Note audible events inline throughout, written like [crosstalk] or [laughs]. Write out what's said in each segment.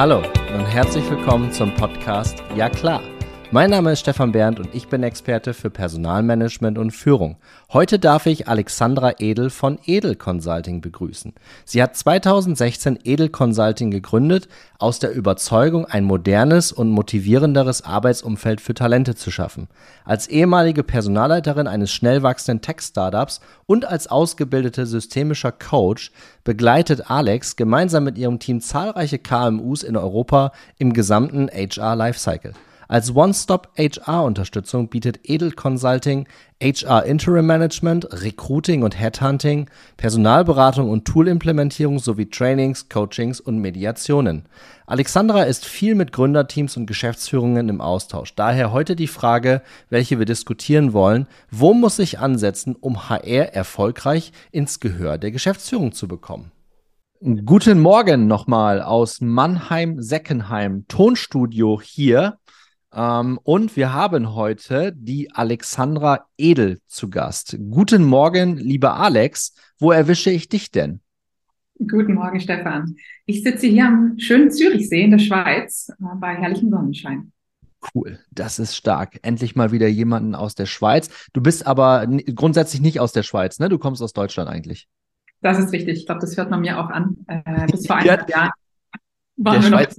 Hallo und herzlich willkommen zum Podcast Ja klar mein Name ist Stefan Berndt und ich bin Experte für Personalmanagement und Führung. Heute darf ich Alexandra Edel von Edel Consulting begrüßen. Sie hat 2016 Edel Consulting gegründet, aus der Überzeugung, ein modernes und motivierenderes Arbeitsumfeld für Talente zu schaffen. Als ehemalige Personalleiterin eines schnell wachsenden Tech-Startups und als ausgebildete systemischer Coach begleitet Alex gemeinsam mit ihrem Team zahlreiche KMUs in Europa im gesamten HR Lifecycle. Als One-Stop-HR-Unterstützung bietet Edel Consulting HR Interim Management, Recruiting und Headhunting, Personalberatung und Toolimplementierung sowie Trainings, Coachings und Mediationen. Alexandra ist viel mit Gründerteams und Geschäftsführungen im Austausch. Daher heute die Frage, welche wir diskutieren wollen. Wo muss ich ansetzen, um HR erfolgreich ins Gehör der Geschäftsführung zu bekommen? Guten Morgen nochmal aus Mannheim-Seckenheim, Tonstudio hier. Ähm, und wir haben heute die Alexandra Edel zu Gast. Guten Morgen, lieber Alex. Wo erwische ich dich denn? Guten Morgen, Stefan. Ich sitze hier am schönen Zürichsee in der Schweiz äh, bei herrlichem Sonnenschein. Cool, das ist stark. Endlich mal wieder jemanden aus der Schweiz. Du bist aber grundsätzlich nicht aus der Schweiz, ne? Du kommst aus Deutschland eigentlich. Das ist richtig. Ich glaube, das hört man mir auch an. Äh, bis vor [laughs] eineinhalb ja, Jahren der, Schweiz,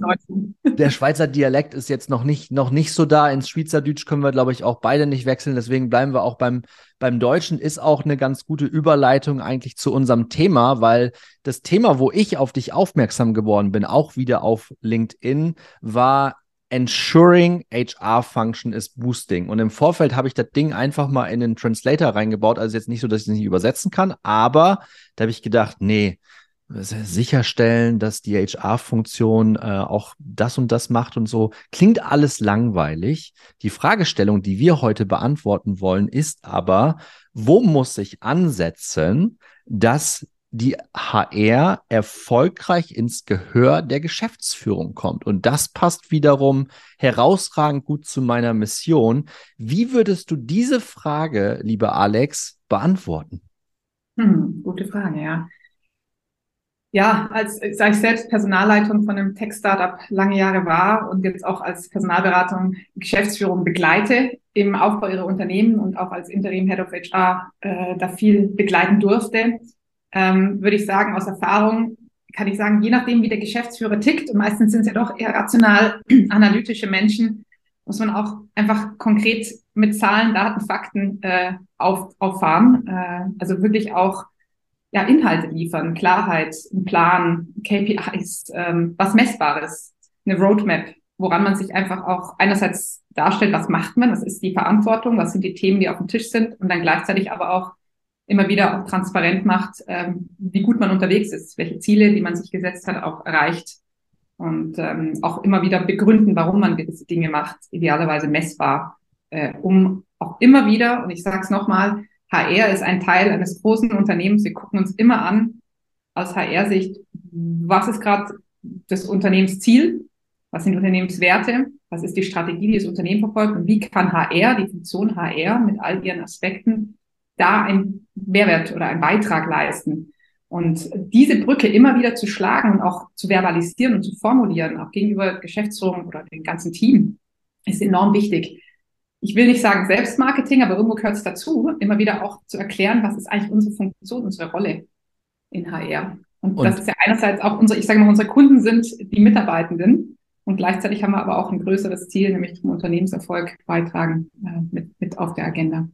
der, Schweizer Dialekt ist jetzt noch nicht, noch nicht so da. Ins Schweizerdeutsch können wir, glaube ich, auch beide nicht wechseln. Deswegen bleiben wir auch beim, beim Deutschen. Ist auch eine ganz gute Überleitung eigentlich zu unserem Thema, weil das Thema, wo ich auf dich aufmerksam geworden bin, auch wieder auf LinkedIn, war Ensuring HR Function is Boosting. Und im Vorfeld habe ich das Ding einfach mal in den Translator reingebaut. Also jetzt nicht so, dass ich es nicht übersetzen kann, aber da habe ich gedacht, nee, sicherstellen, dass die HR-Funktion äh, auch das und das macht und so. Klingt alles langweilig. Die Fragestellung, die wir heute beantworten wollen, ist aber, wo muss ich ansetzen, dass die HR erfolgreich ins Gehör der Geschäftsführung kommt. Und das passt wiederum herausragend gut zu meiner Mission. Wie würdest du diese Frage, lieber Alex, beantworten? Hm, gute Frage, ja ja, als sage ich selbst Personalleitung von einem Tech-Startup lange Jahre war und jetzt auch als Personalberatung Geschäftsführung begleite im Aufbau ihrer Unternehmen und auch als Interim Head of HR äh, da viel begleiten durfte, ähm, würde ich sagen, aus Erfahrung kann ich sagen, je nachdem, wie der Geschäftsführer tickt, und meistens sind es ja doch eher rational [clears throat] analytische Menschen, muss man auch einfach konkret mit Zahlen, Daten, Fakten äh, auf, auffahren. Äh, also wirklich auch ja, Inhalte liefern, Klarheit, ein Plan, KPIs, ähm, was Messbares, eine Roadmap, woran man sich einfach auch einerseits darstellt, was macht man, was ist die Verantwortung, was sind die Themen, die auf dem Tisch sind und dann gleichzeitig aber auch immer wieder auch transparent macht, ähm, wie gut man unterwegs ist, welche Ziele, die man sich gesetzt hat, auch erreicht und ähm, auch immer wieder begründen, warum man gewisse Dinge macht, idealerweise messbar, äh, um auch immer wieder, und ich sage es nochmal, HR ist ein Teil eines großen Unternehmens. Wir gucken uns immer an, aus HR-Sicht, was ist gerade das Unternehmensziel, was sind Unternehmenswerte, was ist die Strategie, die das Unternehmen verfolgt und wie kann HR, die Funktion HR mit all ihren Aspekten, da einen Mehrwert oder einen Beitrag leisten. Und diese Brücke immer wieder zu schlagen und auch zu verbalisieren und zu formulieren, auch gegenüber Geschäftsführung oder dem ganzen Team, ist enorm wichtig ich will nicht sagen Selbstmarketing, aber irgendwo gehört es dazu, immer wieder auch zu erklären, was ist eigentlich unsere Funktion, unsere Rolle in HR. Und, und das ist ja einerseits auch unsere, ich sage mal, unsere Kunden sind die Mitarbeitenden und gleichzeitig haben wir aber auch ein größeres Ziel, nämlich zum Unternehmenserfolg beitragen äh, mit, mit auf der Agenda.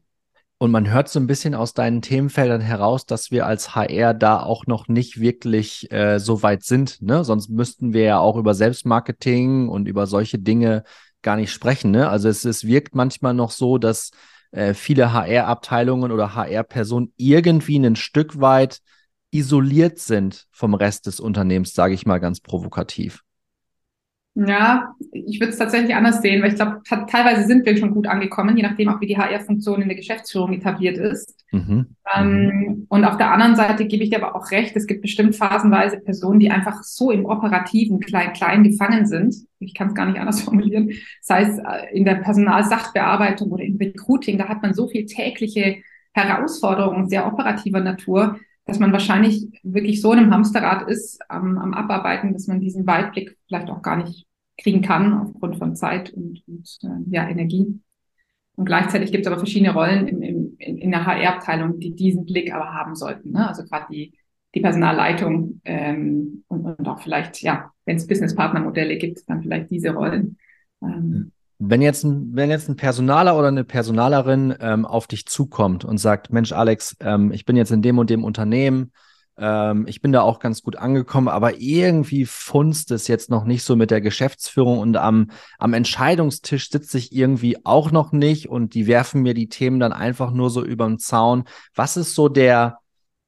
Und man hört so ein bisschen aus deinen Themenfeldern heraus, dass wir als HR da auch noch nicht wirklich äh, so weit sind. Ne? Sonst müssten wir ja auch über Selbstmarketing und über solche Dinge gar nicht sprechen. Ne? Also es, es wirkt manchmal noch so, dass äh, viele HR-Abteilungen oder HR-Personen irgendwie ein Stück weit isoliert sind vom Rest des Unternehmens, sage ich mal ganz provokativ. Ja, ich würde es tatsächlich anders sehen, weil ich glaube, teilweise sind wir schon gut angekommen, je nachdem auch, wie die HR-Funktion in der Geschäftsführung etabliert ist. Mhm. Ähm, mhm. und auf der anderen Seite gebe ich dir aber auch recht, es gibt bestimmt phasenweise Personen, die einfach so im operativen Klein-Klein gefangen sind. Ich kann es gar nicht anders [laughs] formulieren. Sei es äh, in der Personalsachbearbeitung oder im Recruiting, da hat man so viel tägliche Herausforderungen sehr operativer Natur, dass man wahrscheinlich wirklich so in einem Hamsterrad ist am, am Abarbeiten, dass man diesen Weitblick vielleicht auch gar nicht kriegen kann aufgrund von Zeit und, und äh, ja, Energie. Und gleichzeitig gibt es aber verschiedene Rollen im, im, in der HR-Abteilung, die diesen Blick aber haben sollten. Ne? Also gerade die, die Personalleitung ähm, und, und auch vielleicht, ja, wenn es Business-Partner-Modelle gibt, dann vielleicht diese Rollen. Ähm, wenn jetzt, ein, wenn jetzt ein Personaler oder eine Personalerin ähm, auf dich zukommt und sagt, Mensch, Alex, ähm, ich bin jetzt in dem und dem Unternehmen, ähm, ich bin da auch ganz gut angekommen, aber irgendwie funzt es jetzt noch nicht so mit der Geschäftsführung und am, am Entscheidungstisch sitze ich irgendwie auch noch nicht und die werfen mir die Themen dann einfach nur so über den Zaun. Was ist so der,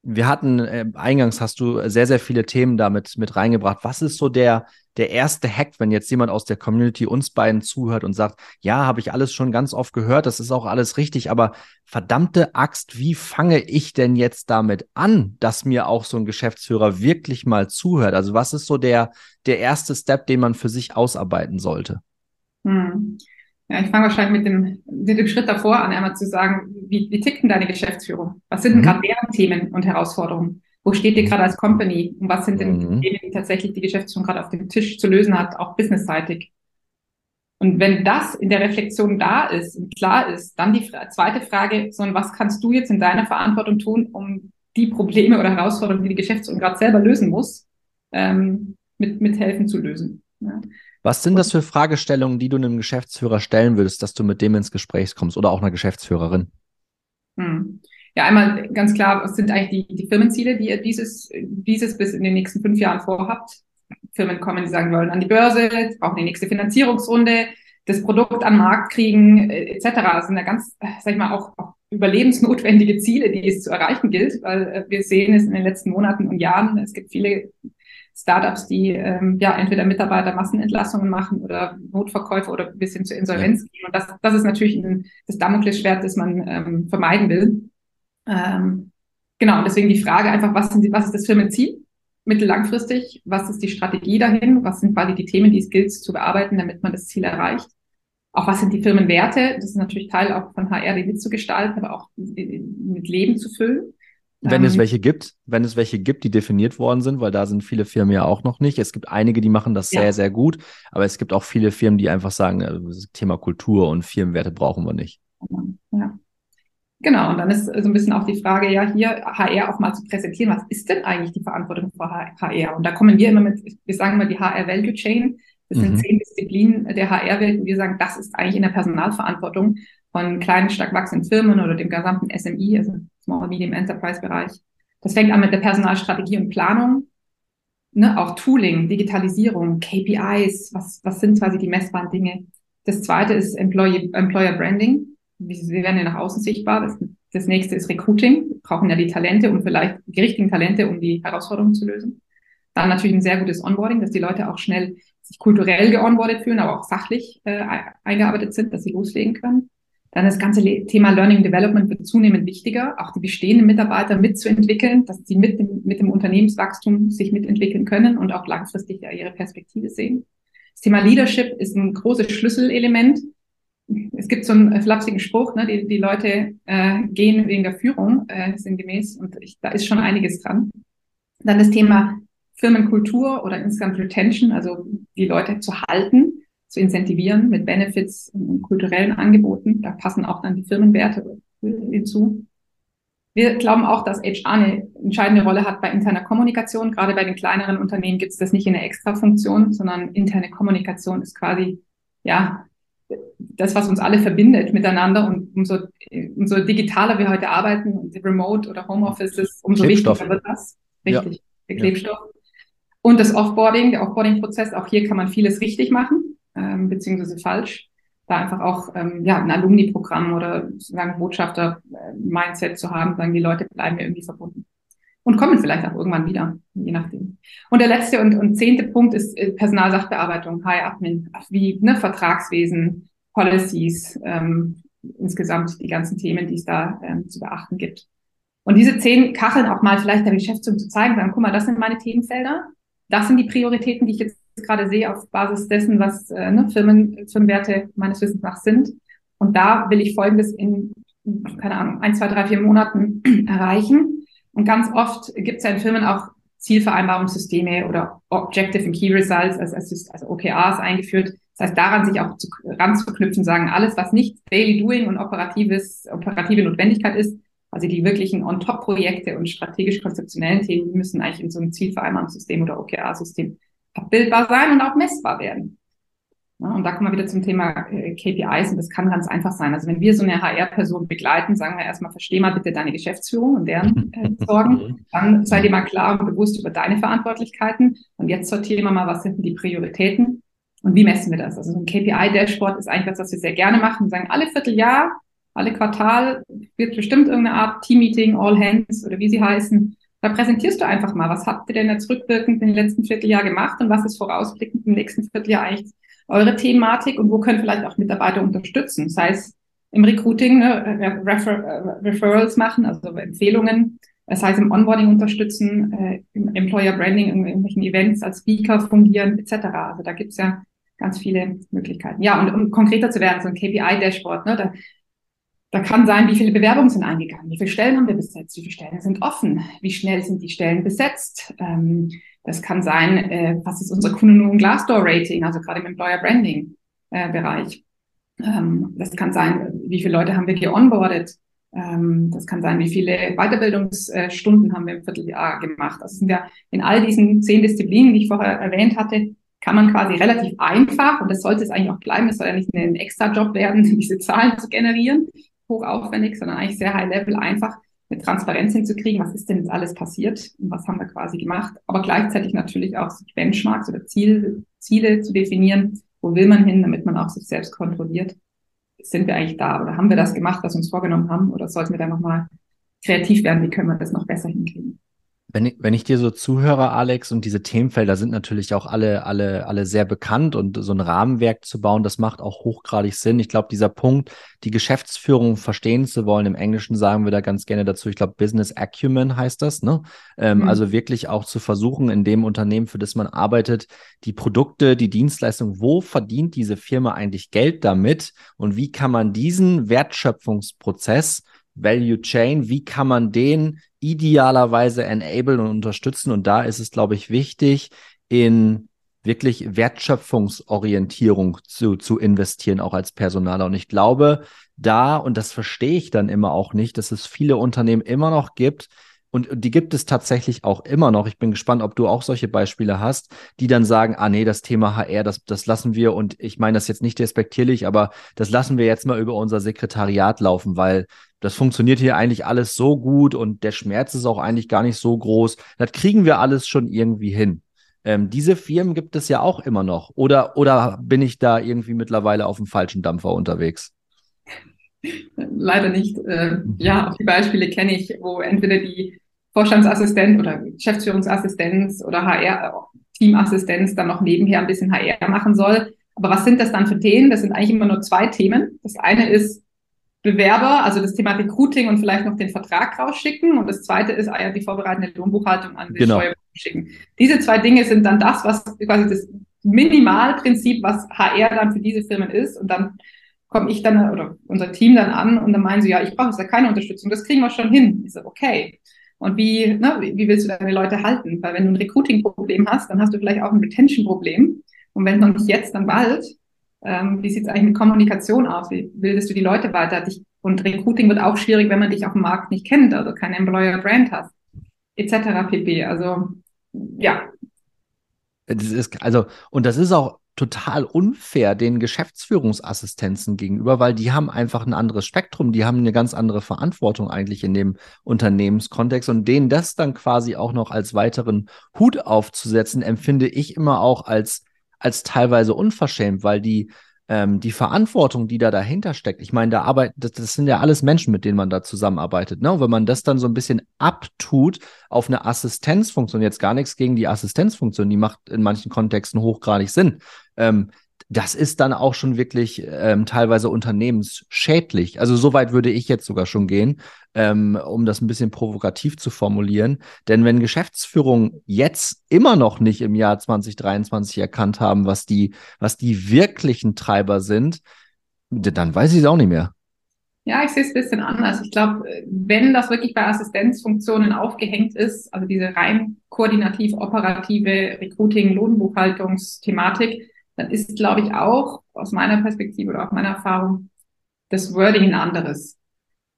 wir hatten, äh, eingangs hast du sehr, sehr viele Themen damit mit reingebracht. Was ist so der, der erste Hack, wenn jetzt jemand aus der Community uns beiden zuhört und sagt, ja, habe ich alles schon ganz oft gehört, das ist auch alles richtig, aber verdammte Axt, wie fange ich denn jetzt damit an, dass mir auch so ein Geschäftsführer wirklich mal zuhört? Also was ist so der, der erste Step, den man für sich ausarbeiten sollte? Hm. Ja, ich fange wahrscheinlich mit dem, mit dem Schritt davor an, einmal zu sagen, wie, wie tickt denn deine Geschäftsführung? Was sind denn mhm. gerade deren Themen und Herausforderungen? Wo steht ihr gerade als Company? Und was sind denn die mhm. Themen, die tatsächlich die Geschäftsführung gerade auf dem Tisch zu lösen hat, auch businessseitig? Und wenn das in der Reflexion da ist und klar ist, dann die zweite Frage, so, was kannst du jetzt in deiner Verantwortung tun, um die Probleme oder Herausforderungen, die die Geschäftsführung gerade selber lösen muss, ähm, mit, mithelfen zu lösen? Ja. Was sind das für Fragestellungen, die du einem Geschäftsführer stellen würdest, dass du mit dem ins Gespräch kommst oder auch einer Geschäftsführerin? Hm. Ja, einmal ganz klar, was sind eigentlich die, die Firmenziele, die ihr dieses, dieses bis in den nächsten fünf Jahren vorhabt? Firmen kommen, die sagen, wir wollen an die Börse, brauchen die nächste Finanzierungsrunde, das Produkt an den Markt kriegen, äh, etc. Das sind ja ganz, sag ich mal, auch, auch überlebensnotwendige Ziele, die es zu erreichen gilt, weil äh, wir sehen es in den letzten Monaten und Jahren, es gibt viele Startups, die ähm, ja entweder Mitarbeiter Massenentlassungen machen oder Notverkäufe oder bis hin zur Insolvenz gehen. Und das, das ist natürlich ein, das Damoklesschwert, das man ähm, vermeiden will. Ähm, genau, und deswegen die Frage einfach, was, sind was ist das Firmenziel? Mittellangfristig, was ist die Strategie dahin? Was sind quasi die Themen, die es gilt zu bearbeiten, damit man das Ziel erreicht? Auch was sind die Firmenwerte? Das ist natürlich Teil auch von HR, die mitzugestalten, aber auch mit Leben zu füllen. Wenn es ähm, welche gibt, wenn es welche gibt, die definiert worden sind, weil da sind viele Firmen ja auch noch nicht. Es gibt einige, die machen das ja. sehr, sehr gut, aber es gibt auch viele Firmen, die einfach sagen, äh, Thema Kultur und Firmenwerte brauchen wir nicht. Ja. Genau, und dann ist so ein bisschen auch die Frage, ja, hier HR auch mal zu präsentieren, was ist denn eigentlich die Verantwortung für HR? Und da kommen wir immer mit, wir sagen immer die HR Value Chain. Das mhm. sind zehn Disziplinen der HR-Welt und wir sagen, das ist eigentlich in der Personalverantwortung von kleinen, stark wachsenden Firmen oder dem gesamten SMI, also Small Medium Enterprise Bereich. Das fängt an mit der Personalstrategie und Planung, ne, auch Tooling, Digitalisierung, KPIs, was, was sind quasi die messbaren Dinge. Das zweite ist Employee, Employer Branding. Sie werden ja nach außen sichtbar. Das, das nächste ist Recruiting. Wir brauchen ja die Talente und vielleicht die richtigen Talente, um die Herausforderungen zu lösen. Dann natürlich ein sehr gutes Onboarding, dass die Leute auch schnell sich kulturell geonboardet fühlen, aber auch fachlich äh, eingearbeitet sind, dass sie loslegen können. Dann das ganze Thema Learning Development wird zunehmend wichtiger, auch die bestehenden Mitarbeiter mitzuentwickeln, dass sie mit dem, mit dem Unternehmenswachstum sich mitentwickeln können und auch langfristig ihre Perspektive sehen. Das Thema Leadership ist ein großes Schlüsselelement. Es gibt so einen flapsigen Spruch, ne, die, die Leute äh, gehen wegen der Führung, äh, sinngemäß, und ich, da ist schon einiges dran. Dann das Thema Firmenkultur oder insgesamt Retention, also die Leute zu halten zu incentivieren mit Benefits und kulturellen Angeboten. Da passen auch dann die Firmenwerte hinzu. Wir glauben auch, dass HR eine entscheidende Rolle hat bei interner Kommunikation. Gerade bei den kleineren Unternehmen gibt es das nicht in der Extrafunktion, sondern interne Kommunikation ist quasi, ja, das, was uns alle verbindet miteinander und umso, umso digitaler wir heute arbeiten und Remote oder Homeoffice umso wichtiger wird das. Richtig, ja. der Klebstoff. Ja. Und das Offboarding, der Offboarding-Prozess, auch hier kann man vieles richtig machen ähm, beziehungsweise falsch. Da einfach auch ähm, ja, ein Alumni-Programm oder sozusagen Botschafter-Mindset zu haben, sagen, die Leute bleiben mir irgendwie verbunden. Und kommen vielleicht auch irgendwann wieder, je nachdem. Und der letzte und, und zehnte Punkt ist äh, Personalsachbearbeitung, HR-Admin, wie ne, Vertragswesen, Policies, ähm, insgesamt die ganzen Themen, die es da ähm, zu beachten gibt. Und diese zehn Kacheln auch mal vielleicht der Geschäftsführung zu zeigen, sagen, guck mal, das sind meine Themenfelder, das sind die Prioritäten, die ich jetzt gerade sehe auf Basis dessen, was äh, ne, Firmen, Firmenwerte meines Wissens nach sind. Und da will ich Folgendes in, keine Ahnung, ein, zwei, drei, vier Monaten [clears throat] erreichen. Und ganz oft gibt es ja in Firmen auch Zielvereinbarungssysteme oder Objective and Key Results, also, also OKRs eingeführt. Das heißt, daran sich auch zu, ranzuknüpfen, sagen, alles, was nicht Daily Doing und operatives, operative Notwendigkeit ist, also die wirklichen On-Top-Projekte und strategisch-konzeptionellen Themen, die müssen eigentlich in so einem Zielvereinbarungssystem oder OKR-System abbildbar sein und auch messbar werden. Ja, und da kommen wir wieder zum Thema äh, KPIs und das kann ganz einfach sein. Also wenn wir so eine HR-Person begleiten, sagen wir erstmal, versteh mal bitte deine Geschäftsführung und deren [laughs] äh, Sorgen. Dann sei dir mal klar und bewusst über deine Verantwortlichkeiten. Und jetzt sortieren wir mal, was sind denn die Prioritäten und wie messen wir das? Also so ein KPI-Dashboard ist eigentlich was, was wir sehr gerne machen. Wir sagen, alle Vierteljahr, alle Quartal wird bestimmt irgendeine Art Team-Meeting, All Hands oder wie sie heißen. Da präsentierst du einfach mal, was habt ihr denn jetzt rückwirkend im letzten Vierteljahr gemacht und was ist vorausblickend im nächsten Vierteljahr eigentlich eure Thematik und wo können vielleicht auch Mitarbeiter unterstützen, sei es im Recruiting, ne, Refer äh, Referrals machen, also Empfehlungen, das heißt im Onboarding unterstützen, äh, im Employer Branding, in irgendwelchen Events als Speaker fungieren, etc. Also da gibt's ja ganz viele Möglichkeiten. Ja, und um konkreter zu werden, so ein KPI-Dashboard, ne, da, da kann sein, wie viele Bewerbungen sind eingegangen, wie viele Stellen haben wir besetzt, wie viele Stellen sind offen, wie schnell sind die Stellen besetzt, ähm, das kann sein, äh, was ist unser Kunden- und Glassdoor-Rating, also gerade im Employer-Branding-Bereich. Äh, ähm, das kann sein, wie viele Leute haben wir geonboardet. Ähm, das kann sein, wie viele Weiterbildungsstunden haben wir im Vierteljahr gemacht. Das sind ja in all diesen zehn Disziplinen, die ich vorher erwähnt hatte, kann man quasi relativ einfach, und das sollte es eigentlich auch bleiben, es soll ja nicht ein extra Job werden, [laughs] diese Zahlen zu generieren, hochaufwendig, sondern eigentlich sehr high level einfach eine Transparenz hinzukriegen, was ist denn jetzt alles passiert und was haben wir quasi gemacht, aber gleichzeitig natürlich auch Benchmarks oder Ziel, Ziele zu definieren, wo will man hin, damit man auch sich selbst kontrolliert. Sind wir eigentlich da oder haben wir das gemacht, was wir uns vorgenommen haben oder sollten wir da nochmal kreativ werden, wie können wir das noch besser hinkriegen? Wenn ich, wenn ich dir so zuhöre, Alex, und diese Themenfelder sind natürlich auch alle, alle, alle sehr bekannt und so ein Rahmenwerk zu bauen, das macht auch hochgradig Sinn. Ich glaube, dieser Punkt, die Geschäftsführung verstehen zu wollen, im Englischen sagen wir da ganz gerne dazu, ich glaube, Business Acumen heißt das, ne? Ähm, mhm. Also wirklich auch zu versuchen, in dem Unternehmen, für das man arbeitet, die Produkte, die Dienstleistung, wo verdient diese Firma eigentlich Geld damit und wie kann man diesen Wertschöpfungsprozess Value Chain, wie kann man den idealerweise enablen und unterstützen? Und da ist es, glaube ich, wichtig, in wirklich Wertschöpfungsorientierung zu, zu investieren, auch als Personaler. Und ich glaube, da, und das verstehe ich dann immer auch nicht, dass es viele Unternehmen immer noch gibt, und die gibt es tatsächlich auch immer noch. Ich bin gespannt, ob du auch solche Beispiele hast, die dann sagen, ah nee, das Thema HR, das, das lassen wir, und ich meine das jetzt nicht respektierlich, aber das lassen wir jetzt mal über unser Sekretariat laufen, weil das funktioniert hier eigentlich alles so gut und der Schmerz ist auch eigentlich gar nicht so groß. Das kriegen wir alles schon irgendwie hin. Ähm, diese Firmen gibt es ja auch immer noch. Oder, oder bin ich da irgendwie mittlerweile auf dem falschen Dampfer unterwegs? Leider nicht. Äh, ja, auch die Beispiele kenne ich, wo entweder die Vorstandsassistent oder Geschäftsführungsassistenz oder HR-Teamassistenz dann noch nebenher ein bisschen HR machen soll. Aber was sind das dann für Themen? Das sind eigentlich immer nur zwei Themen. Das eine ist Bewerber, also das Thema Recruiting und vielleicht noch den Vertrag rausschicken. Und das zweite ist ah ja, die vorbereitende Lohnbuchhaltung an die genau. Steuer schicken. Diese zwei Dinge sind dann das, was quasi das Minimalprinzip, was HR dann für diese Firmen ist. Und dann komme ich dann oder unser Team dann an und dann meinen sie, ja, ich brauche ja keine Unterstützung, das kriegen wir schon hin. Ich so, okay. Und wie, ne, wie willst du deine Leute halten? Weil wenn du ein Recruiting-Problem hast, dann hast du vielleicht auch ein Retention-Problem. Und wenn noch nicht jetzt, dann bald. Ähm, wie sieht es eigentlich mit Kommunikation aus? Wie bildest du die Leute weiter? Dich, und Recruiting wird auch schwierig, wenn man dich auf dem Markt nicht kennt, also kein Employer Brand hast, etc. pp. Also ja. Das ist, also, und das ist auch total unfair den Geschäftsführungsassistenzen gegenüber, weil die haben einfach ein anderes Spektrum, die haben eine ganz andere Verantwortung eigentlich in dem Unternehmenskontext. Und denen das dann quasi auch noch als weiteren Hut aufzusetzen, empfinde ich immer auch als als teilweise unverschämt, weil die, ähm, die Verantwortung, die da dahinter steckt, ich meine, da arbeitet, das, das, sind ja alles Menschen, mit denen man da zusammenarbeitet. Ne? Und wenn man das dann so ein bisschen abtut auf eine Assistenzfunktion, jetzt gar nichts gegen die Assistenzfunktion, die macht in manchen Kontexten hochgradig Sinn. Ähm, das ist dann auch schon wirklich ähm, teilweise unternehmensschädlich. Also so weit würde ich jetzt sogar schon gehen, ähm, um das ein bisschen provokativ zu formulieren. Denn wenn Geschäftsführung jetzt immer noch nicht im Jahr 2023 erkannt haben, was die, was die wirklichen Treiber sind, dann weiß ich es auch nicht mehr. Ja, ich sehe es ein bisschen anders. Ich glaube, wenn das wirklich bei Assistenzfunktionen aufgehängt ist, also diese rein koordinativ operative Recruiting, Lohnbuchhaltungsthematik, dann ist, glaube ich, auch aus meiner Perspektive oder auch meiner Erfahrung das Wording ein anderes.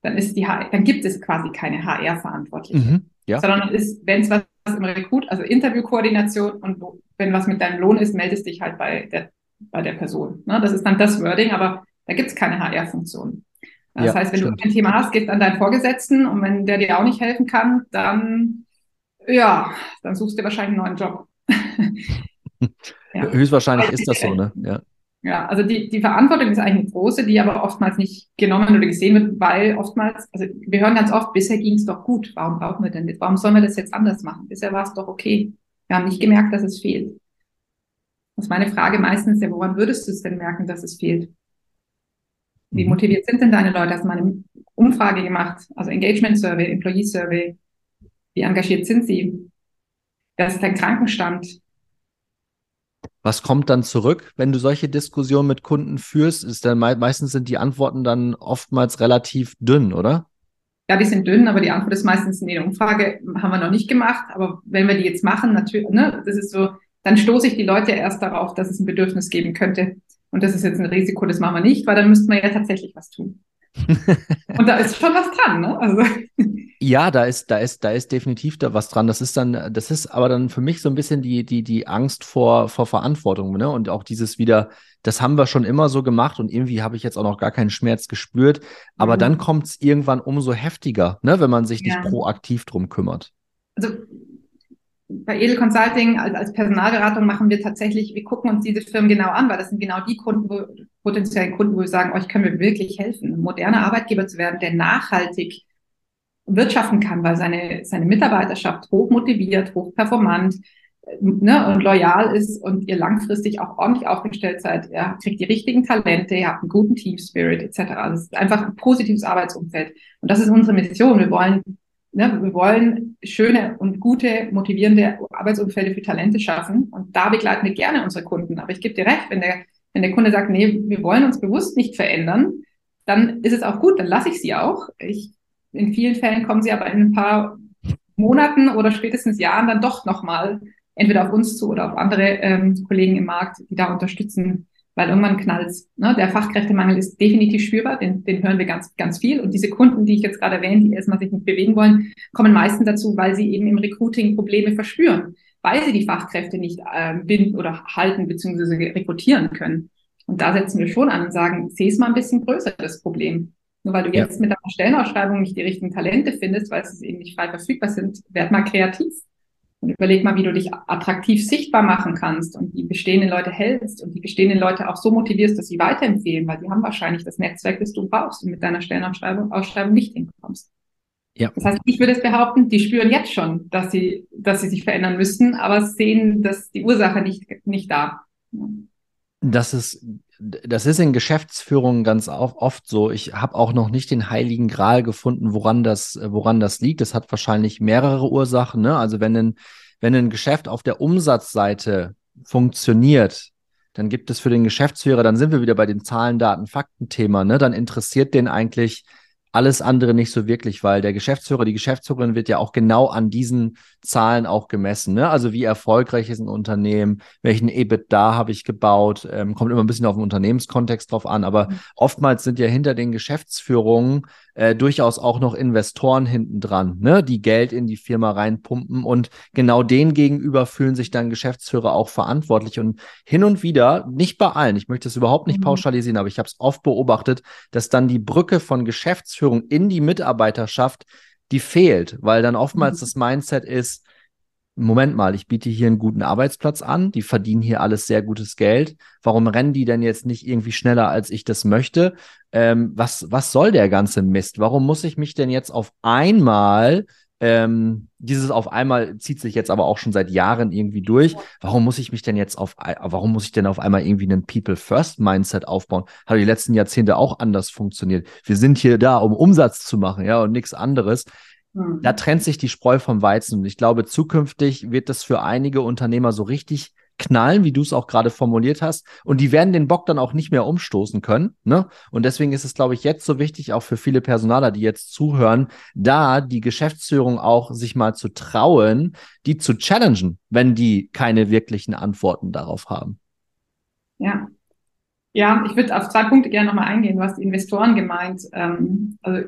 Dann ist die, dann gibt es quasi keine HR-Verantwortliche, mhm, ja. sondern es ist, wenn es was im Rekrut, also Interviewkoordination und wenn was mit deinem Lohn ist, meldest dich halt bei der, bei der Person. Ne? Das ist dann das Wording, aber da gibt es keine HR-Funktion. Das ja, heißt, wenn stimmt. du ein Thema hast, gehst an deinen Vorgesetzten und wenn der dir auch nicht helfen kann, dann, ja, dann suchst du wahrscheinlich einen neuen Job. Ja. [laughs] Höchstwahrscheinlich ist das so, ne? Ja. Ja, also die, die Verantwortung ist eigentlich eine große, die aber oftmals nicht genommen oder gesehen wird, weil oftmals, also wir hören ganz oft, bisher ging es doch gut, warum brauchen wir denn das? Warum sollen wir das jetzt anders machen? Bisher war es doch okay. Wir haben nicht gemerkt, dass es fehlt. Das ist meine Frage meistens, ja, woran würdest du es denn merken, dass es fehlt? Wie mhm. motiviert sind denn deine Leute? Hast du mal eine Umfrage gemacht? Also Engagement Survey, Employee Survey. Wie engagiert sind sie? Das ist dein Krankenstand. Was kommt dann zurück, wenn du solche Diskussionen mit Kunden führst? Ist dann me meistens sind die Antworten dann oftmals relativ dünn, oder? Ja, die sind dünn, aber die Antwort ist meistens in der Umfrage haben wir noch nicht gemacht. Aber wenn wir die jetzt machen, natürlich, ne, das ist so, dann stoße ich die Leute erst darauf, dass es ein Bedürfnis geben könnte. Und das ist jetzt ein Risiko, das machen wir nicht, weil dann müssten wir ja tatsächlich was tun. [laughs] und da ist schon was dran, ne? Also. Ja, da ist, da ist, da ist definitiv da was dran. Das ist dann, das ist aber dann für mich so ein bisschen die, die, die Angst vor, vor Verantwortung, ne? Und auch dieses wieder, das haben wir schon immer so gemacht und irgendwie habe ich jetzt auch noch gar keinen Schmerz gespürt. Aber mhm. dann kommt es irgendwann umso heftiger, ne? Wenn man sich ja. nicht proaktiv drum kümmert. Also bei Edel Consulting als, als Personalberatung machen wir tatsächlich, wir gucken uns diese Firmen genau an, weil das sind genau die Kunden, wo, potenziellen Kunden, wo wir sagen, euch können wir wirklich helfen, ein moderner Arbeitgeber zu werden, der nachhaltig wirtschaften kann, weil seine, seine Mitarbeiterschaft hoch motiviert, hoch performant ne, und loyal ist und ihr langfristig auch ordentlich aufgestellt seid. Ihr kriegt die richtigen Talente, ihr habt einen guten Team Spirit etc. Also es ist einfach ein positives Arbeitsumfeld. Und das ist unsere Mission. Wir wollen Ne, wir wollen schöne und gute, motivierende Arbeitsumfälle für Talente schaffen. Und da begleiten wir gerne unsere Kunden. Aber ich gebe dir recht, wenn der, wenn der Kunde sagt, nee, wir wollen uns bewusst nicht verändern, dann ist es auch gut, dann lasse ich sie auch. Ich, in vielen Fällen kommen sie aber in ein paar Monaten oder spätestens Jahren dann doch nochmal entweder auf uns zu oder auf andere ähm, Kollegen im Markt, die da unterstützen, weil irgendwann knallt ne? Der Fachkräftemangel ist definitiv spürbar, den, den hören wir ganz, ganz viel. Und diese Kunden, die ich jetzt gerade erwähne, die erstmal sich nicht bewegen wollen, kommen meistens dazu, weil sie eben im Recruiting Probleme verspüren, weil sie die Fachkräfte nicht äh, binden oder halten bzw. rekrutieren können. Und da setzen wir schon an und sagen, seh es mal ein bisschen größer, das Problem. Nur weil du jetzt mit deiner Stellenausschreibung nicht die richtigen Talente findest, weil sie eben nicht frei verfügbar sind, werd mal kreativ. Und überleg mal, wie du dich attraktiv sichtbar machen kannst und die bestehenden Leute hältst und die bestehenden Leute auch so motivierst, dass sie weiterempfehlen, weil die haben wahrscheinlich das Netzwerk, das du brauchst und mit deiner Stellenausschreibung Ausschreibung nicht hinkommst. Ja. Das heißt, ich würde es behaupten, die spüren jetzt schon, dass sie, dass sie sich verändern müssen, aber sehen, dass die Ursache nicht, nicht da. Das ist, das ist in Geschäftsführungen ganz oft so. Ich habe auch noch nicht den heiligen Gral gefunden, woran das, woran das liegt. Das hat wahrscheinlich mehrere Ursachen. Ne? Also wenn ein, wenn ein Geschäft auf der Umsatzseite funktioniert, dann gibt es für den Geschäftsführer, dann sind wir wieder bei dem Zahlen, Daten, Fakten-Thema, ne? Dann interessiert den eigentlich alles andere nicht so wirklich, weil der Geschäftsführer, die Geschäftsführerin wird ja auch genau an diesen Zahlen auch gemessen. Ne? Also wie erfolgreich ist ein Unternehmen, welchen EBITDA habe ich gebaut, ähm, kommt immer ein bisschen auf den Unternehmenskontext drauf an, aber mhm. oftmals sind ja hinter den Geschäftsführungen äh, durchaus auch noch Investoren hinten dran, ne, die Geld in die Firma reinpumpen und genau denen gegenüber fühlen sich dann Geschäftsführer auch verantwortlich und hin und wieder, nicht bei allen, ich möchte es überhaupt nicht mhm. pauschalisieren, aber ich habe es oft beobachtet, dass dann die Brücke von Geschäftsführung in die Mitarbeiterschaft die fehlt, weil dann oftmals mhm. das Mindset ist, Moment mal, ich biete hier einen guten Arbeitsplatz an, die verdienen hier alles sehr gutes Geld. Warum rennen die denn jetzt nicht irgendwie schneller, als ich das möchte? Ähm, was, was soll der ganze Mist? Warum muss ich mich denn jetzt auf einmal, ähm, dieses auf einmal zieht sich jetzt aber auch schon seit Jahren irgendwie durch. Warum muss ich mich denn jetzt auf, warum muss ich denn auf einmal irgendwie einen People First Mindset aufbauen? Hat die letzten Jahrzehnte auch anders funktioniert. Wir sind hier da, um Umsatz zu machen, ja, und nichts anderes. Da mhm. trennt sich die Spreu vom Weizen. Und ich glaube, zukünftig wird das für einige Unternehmer so richtig knallen, wie du es auch gerade formuliert hast. Und die werden den Bock dann auch nicht mehr umstoßen können. Ne? Und deswegen ist es, glaube ich, jetzt so wichtig, auch für viele Personaler, die jetzt zuhören, da die Geschäftsführung auch sich mal zu trauen, die zu challengen, wenn die keine wirklichen Antworten darauf haben. Ja. Ja, ich würde auf zwei Punkte gerne nochmal eingehen. Du hast die Investoren gemeint. Ähm, also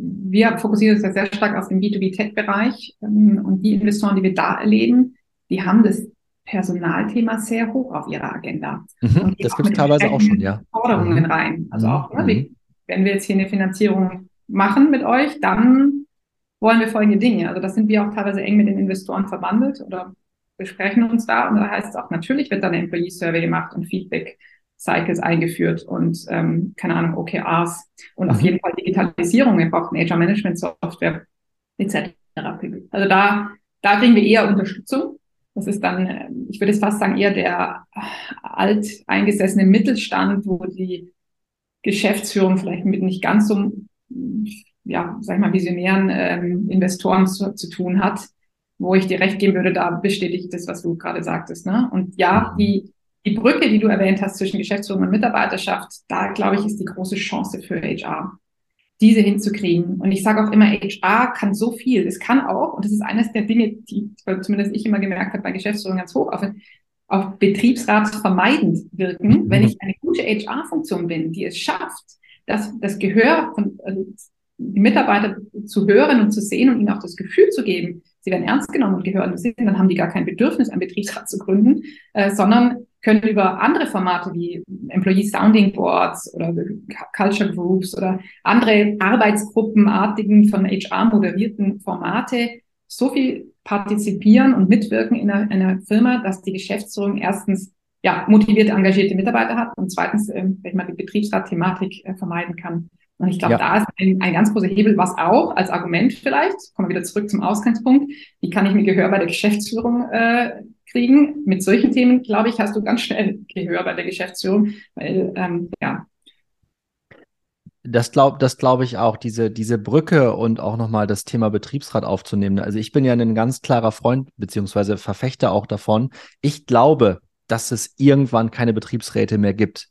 wir fokussieren uns ja sehr stark auf den B2B-Tech-Bereich ähm, und die Investoren, die wir da erleben, die haben das Personalthema sehr hoch auf ihrer Agenda. Mhm, das gibt es teilweise auch schon, ja. Forderungen mhm. rein. Also auch, ne, mhm. wenn wir jetzt hier eine Finanzierung machen mit euch, dann wollen wir folgende Dinge. Also das sind wir auch teilweise eng mit den Investoren verbandelt oder besprechen uns da. Und da heißt es auch, natürlich wird dann eine Employee Survey gemacht und Feedback Cycles eingeführt und ähm, keine Ahnung, OKRs und mhm. auf jeden Fall Digitalisierung. Wir brauchen HR Management Software etc. Also da, da kriegen wir eher Unterstützung. Das ist dann, ich würde es fast sagen, eher der alteingesessene Mittelstand, wo die Geschäftsführung vielleicht mit nicht ganz so, ja, sag ich mal, visionären ähm, Investoren zu, zu tun hat, wo ich dir recht geben würde, da bestätigt das, was du gerade sagtest. Ne? Und ja, mhm. die die Brücke, die du erwähnt hast zwischen Geschäftsführung und Mitarbeiterschaft, da glaube ich, ist die große Chance für HR, diese hinzukriegen. Und ich sage auch immer, HR kann so viel. Es kann auch, und das ist eines der Dinge, die zumindest ich immer gemerkt habe bei Geschäftsführung ganz hoch, auf, auf betriebsratsvermeidend wirken, mhm. wenn ich eine gute HR-Funktion bin, die es schafft, dass das Gehör von also die Mitarbeiter zu hören und zu sehen und ihnen auch das Gefühl zu geben, sie werden ernst genommen und gehören gesehen, dann haben die gar kein Bedürfnis, einen Betriebsrat zu gründen, äh, sondern können über andere Formate wie Employee Sounding Boards oder Culture Groups oder andere Arbeitsgruppenartigen von HR moderierten Formate so viel partizipieren und mitwirken in einer, einer Firma, dass die Geschäftsführung erstens ja, motivierte, engagierte Mitarbeiter hat und zweitens, äh, wenn man die Betriebsrat-Thematik äh, vermeiden kann. Und ich glaube, ja. da ist ein, ein ganz großer Hebel, was auch als Argument vielleicht, kommen wir wieder zurück zum Ausgangspunkt, wie kann ich mir Gehör bei der Geschäftsführung äh, kriegen. Mit solchen Themen, glaube ich, hast du ganz schnell Gehör bei der Geschäftsführung, weil ähm, ja. Das glaube das glaub ich auch, diese, diese Brücke und auch nochmal das Thema Betriebsrat aufzunehmen. Also ich bin ja ein ganz klarer Freund beziehungsweise Verfechter auch davon. Ich glaube, dass es irgendwann keine Betriebsräte mehr gibt.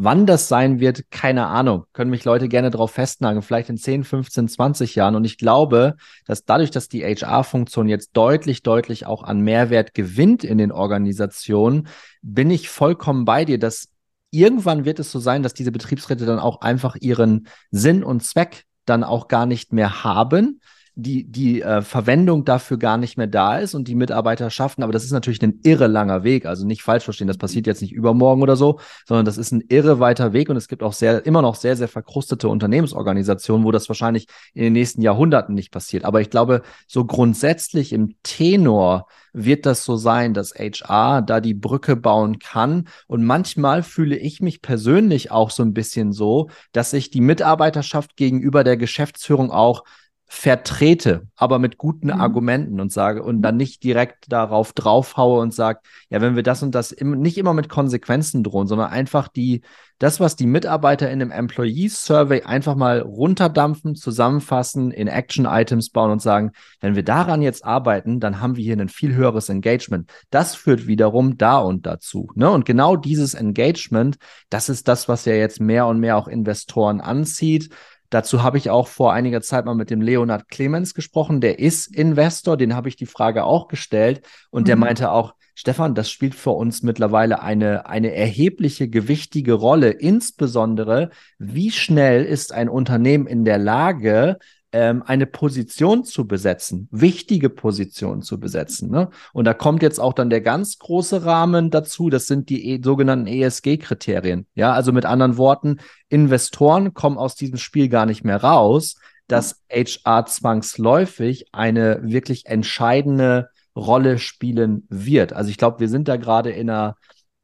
Wann das sein wird, keine Ahnung. Können mich Leute gerne darauf festnageln, vielleicht in 10, 15, 20 Jahren. Und ich glaube, dass dadurch, dass die HR-Funktion jetzt deutlich, deutlich auch an Mehrwert gewinnt in den Organisationen, bin ich vollkommen bei dir, dass irgendwann wird es so sein, dass diese Betriebsräte dann auch einfach ihren Sinn und Zweck dann auch gar nicht mehr haben, die, die äh, Verwendung dafür gar nicht mehr da ist und die Mitarbeiter schaffen. Aber das ist natürlich ein irre langer Weg. Also nicht falsch verstehen, das passiert jetzt nicht übermorgen oder so, sondern das ist ein irre weiter Weg. Und es gibt auch sehr, immer noch sehr, sehr verkrustete Unternehmensorganisationen, wo das wahrscheinlich in den nächsten Jahrhunderten nicht passiert. Aber ich glaube, so grundsätzlich im Tenor wird das so sein, dass HR da die Brücke bauen kann. Und manchmal fühle ich mich persönlich auch so ein bisschen so, dass sich die Mitarbeiterschaft gegenüber der Geschäftsführung auch vertrete, aber mit guten mhm. Argumenten und sage und dann nicht direkt darauf draufhaue und sage, ja, wenn wir das und das im, nicht immer mit Konsequenzen drohen, sondern einfach die, das, was die Mitarbeiter in einem Employee Survey einfach mal runterdampfen, zusammenfassen, in Action Items bauen und sagen, wenn wir daran jetzt arbeiten, dann haben wir hier ein viel höheres Engagement. Das führt wiederum da und dazu. Ne? Und genau dieses Engagement, das ist das, was ja jetzt mehr und mehr auch Investoren anzieht Dazu habe ich auch vor einiger Zeit mal mit dem Leonard Clemens gesprochen. Der ist Investor, den habe ich die Frage auch gestellt und mhm. der meinte auch, Stefan, das spielt für uns mittlerweile eine, eine erhebliche, gewichtige Rolle. Insbesondere, wie schnell ist ein Unternehmen in der Lage, ähm, eine Position zu besetzen, wichtige Positionen zu besetzen. Ne? Und da kommt jetzt auch dann der ganz große Rahmen dazu. Das sind die e sogenannten ESG-Kriterien. Ja, also mit anderen Worten, Investoren kommen aus diesem Spiel gar nicht mehr raus, dass HR zwangsläufig eine wirklich entscheidende Rolle spielen wird. Also ich glaube, wir sind da gerade in einer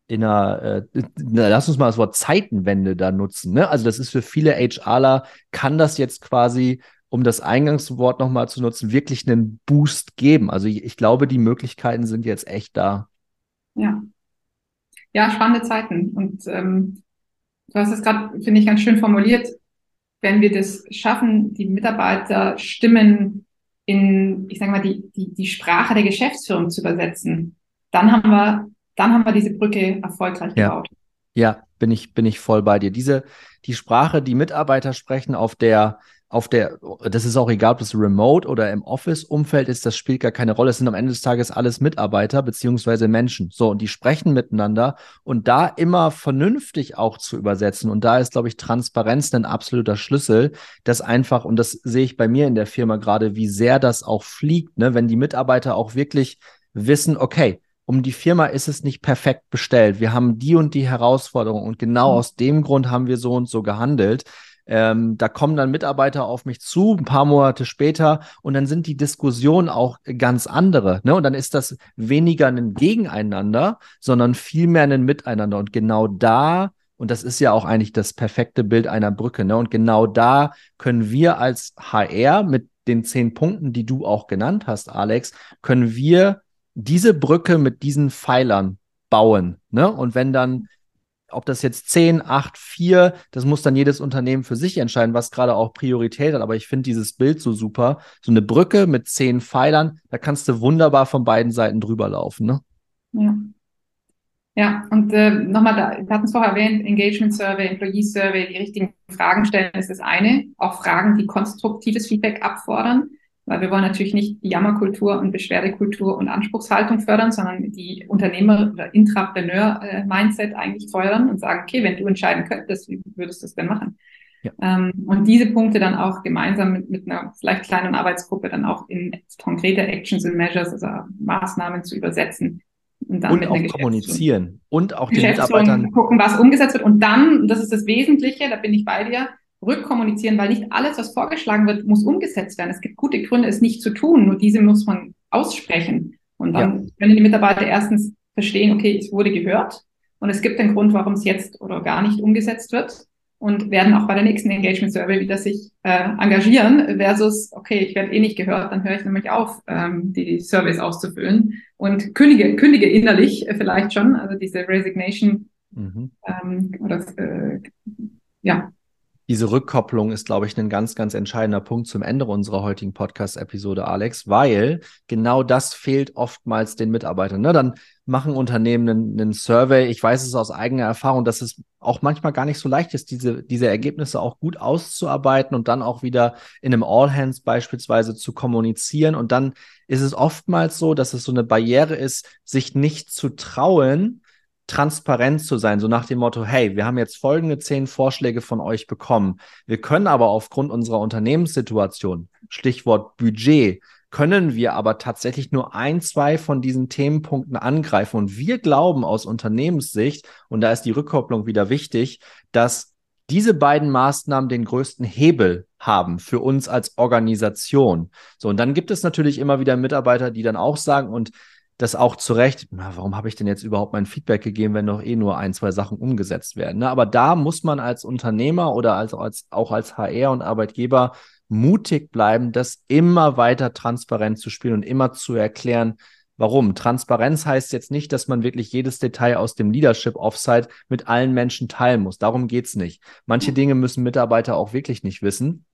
in einer, äh, lass uns mal das Wort Zeitenwende da nutzen. Ne? Also das ist für viele HRler, kann das jetzt quasi um das Eingangswort nochmal zu nutzen, wirklich einen Boost geben. Also ich, ich glaube, die Möglichkeiten sind jetzt echt da. Ja. Ja, spannende Zeiten. Und ähm, du hast es gerade, finde ich, ganz schön formuliert. Wenn wir das schaffen, die Mitarbeiterstimmen in, ich sage mal, die, die, die Sprache der Geschäftsführung zu übersetzen, dann haben wir dann haben wir diese Brücke erfolgreich gebaut. Ja, bin ich, bin ich voll bei dir. Diese, die Sprache, die Mitarbeiter sprechen auf der auf der, das ist auch egal, ob es remote oder im Office-Umfeld ist, das spielt gar keine Rolle. Es sind am Ende des Tages alles Mitarbeiter beziehungsweise Menschen. So, und die sprechen miteinander und da immer vernünftig auch zu übersetzen. Und da ist, glaube ich, Transparenz ein absoluter Schlüssel, das einfach, und das sehe ich bei mir in der Firma gerade, wie sehr das auch fliegt, ne? wenn die Mitarbeiter auch wirklich wissen, okay, um die Firma ist es nicht perfekt bestellt. Wir haben die und die Herausforderung und genau mhm. aus dem Grund haben wir so und so gehandelt. Ähm, da kommen dann Mitarbeiter auf mich zu, ein paar Monate später, und dann sind die Diskussionen auch ganz andere. Ne? Und dann ist das weniger ein Gegeneinander, sondern vielmehr ein Miteinander. Und genau da, und das ist ja auch eigentlich das perfekte Bild einer Brücke, ne? und genau da können wir als HR mit den zehn Punkten, die du auch genannt hast, Alex, können wir diese Brücke mit diesen Pfeilern bauen. Ne? Und wenn dann ob das jetzt 10, 8, 4, das muss dann jedes Unternehmen für sich entscheiden, was gerade auch Priorität hat. Aber ich finde dieses Bild so super. So eine Brücke mit zehn Pfeilern, da kannst du wunderbar von beiden Seiten drüber laufen. Ne? Ja. Ja, und äh, nochmal, wir hatten es vorher erwähnt, Engagement Survey, Employee Survey, die richtigen Fragen stellen ist das eine. Auch Fragen, die konstruktives Feedback abfordern weil wir wollen natürlich nicht die Jammerkultur und Beschwerdekultur und Anspruchshaltung fördern, sondern die Unternehmer- oder Intrapreneur-Mindset eigentlich fördern und sagen, okay, wenn du entscheiden könntest, wie würdest du es denn machen? Ja. Ähm, und diese Punkte dann auch gemeinsam mit, mit einer vielleicht kleinen Arbeitsgruppe dann auch in konkrete Actions and Measures, also Maßnahmen zu übersetzen. Und, dann und auch kommunizieren und auch den Mitarbeitern gucken, was umgesetzt wird. Und dann, das ist das Wesentliche, da bin ich bei dir, rückkommunizieren, weil nicht alles, was vorgeschlagen wird, muss umgesetzt werden. Es gibt gute Gründe, es nicht zu tun, nur diese muss man aussprechen. Und dann ja. können die Mitarbeiter erstens verstehen, okay, es wurde gehört und es gibt einen Grund, warum es jetzt oder gar nicht umgesetzt wird und werden auch bei der nächsten Engagement Survey wieder sich äh, engagieren versus, okay, ich werde eh nicht gehört, dann höre ich nämlich auf, ähm, die Surveys auszufüllen und kündige, kündige innerlich äh, vielleicht schon, also diese Resignation mhm. ähm, oder äh, ja, diese Rückkopplung ist, glaube ich, ein ganz, ganz entscheidender Punkt zum Ende unserer heutigen Podcast-Episode, Alex, weil genau das fehlt oftmals den Mitarbeitern. Ne? Dann machen Unternehmen einen, einen, Survey. Ich weiß es aus eigener Erfahrung, dass es auch manchmal gar nicht so leicht ist, diese, diese Ergebnisse auch gut auszuarbeiten und dann auch wieder in einem All-Hands beispielsweise zu kommunizieren. Und dann ist es oftmals so, dass es so eine Barriere ist, sich nicht zu trauen, transparent zu sein, so nach dem Motto, hey, wir haben jetzt folgende zehn Vorschläge von euch bekommen. Wir können aber aufgrund unserer Unternehmenssituation, Stichwort Budget, können wir aber tatsächlich nur ein, zwei von diesen Themenpunkten angreifen. Und wir glauben aus Unternehmenssicht, und da ist die Rückkopplung wieder wichtig, dass diese beiden Maßnahmen den größten Hebel haben für uns als Organisation. So, und dann gibt es natürlich immer wieder Mitarbeiter, die dann auch sagen, und das auch zu Recht, na, warum habe ich denn jetzt überhaupt mein Feedback gegeben, wenn doch eh nur ein, zwei Sachen umgesetzt werden? Ne? Aber da muss man als Unternehmer oder als, als, auch als HR und Arbeitgeber mutig bleiben, das immer weiter transparent zu spielen und immer zu erklären, Warum? Transparenz heißt jetzt nicht, dass man wirklich jedes Detail aus dem Leadership Offsite mit allen Menschen teilen muss. Darum geht's nicht. Manche Dinge müssen Mitarbeiter auch wirklich nicht wissen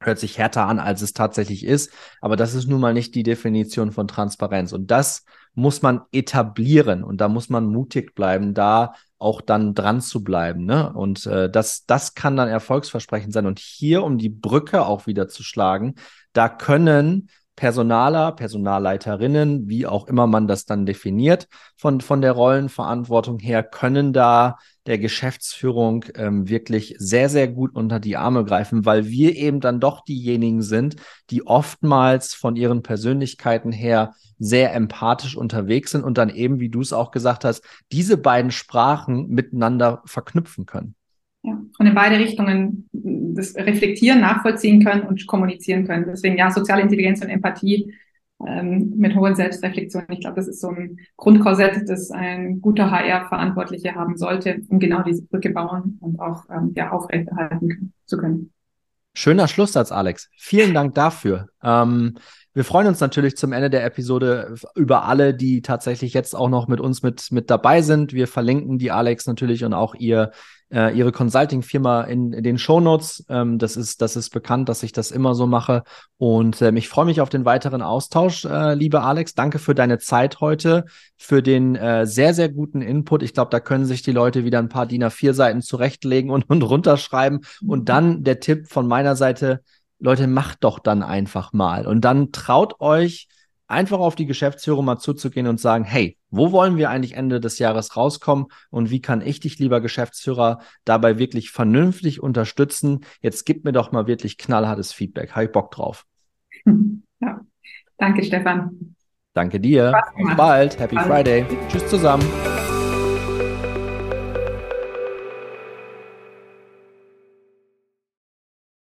hört sich härter an, als es tatsächlich ist. Aber das ist nun mal nicht die Definition von Transparenz. Und das muss man etablieren und da muss man mutig bleiben, da auch dann dran zu bleiben. Ne? Und äh, das, das kann dann erfolgsversprechend sein. Und hier, um die Brücke auch wieder zu schlagen, da können Personaler, Personalleiterinnen, wie auch immer man das dann definiert, von, von der Rollenverantwortung her, können da der Geschäftsführung ähm, wirklich sehr, sehr gut unter die Arme greifen, weil wir eben dann doch diejenigen sind, die oftmals von ihren Persönlichkeiten her sehr empathisch unterwegs sind und dann eben, wie du es auch gesagt hast, diese beiden Sprachen miteinander verknüpfen können. Ja, und in beide Richtungen das reflektieren, nachvollziehen können und kommunizieren können. Deswegen ja, soziale Intelligenz und Empathie ähm, mit hoher Selbstreflexion. Ich glaube, das ist so ein Grundkorsett, das ein guter HR-Verantwortlicher haben sollte, um genau diese Brücke bauen und auch ähm, ja, aufrechterhalten zu können. Schöner Schlusssatz, Alex. Vielen Dank dafür. Ähm, wir freuen uns natürlich zum Ende der Episode über alle, die tatsächlich jetzt auch noch mit uns mit, mit dabei sind. Wir verlinken die Alex natürlich und auch ihr, äh, ihre Consulting-Firma in, in den Shownotes. Ähm, das, ist, das ist bekannt, dass ich das immer so mache. Und ähm, ich freue mich auf den weiteren Austausch, äh, liebe Alex. Danke für deine Zeit heute, für den äh, sehr, sehr guten Input. Ich glaube, da können sich die Leute wieder ein paar DIN A4-Seiten zurechtlegen und, und runterschreiben. Und dann der Tipp von meiner Seite, Leute, macht doch dann einfach mal. Und dann traut euch, einfach auf die Geschäftsführung mal zuzugehen und sagen, hey, wo wollen wir eigentlich Ende des Jahres rauskommen und wie kann ich dich, lieber Geschäftsführer, dabei wirklich vernünftig unterstützen? Jetzt gib mir doch mal wirklich knallhartes Feedback. Habe ich Bock drauf. [laughs] Ja. Danke, Stefan. Danke dir. Bis bald. Happy Friday. Tschüss zusammen.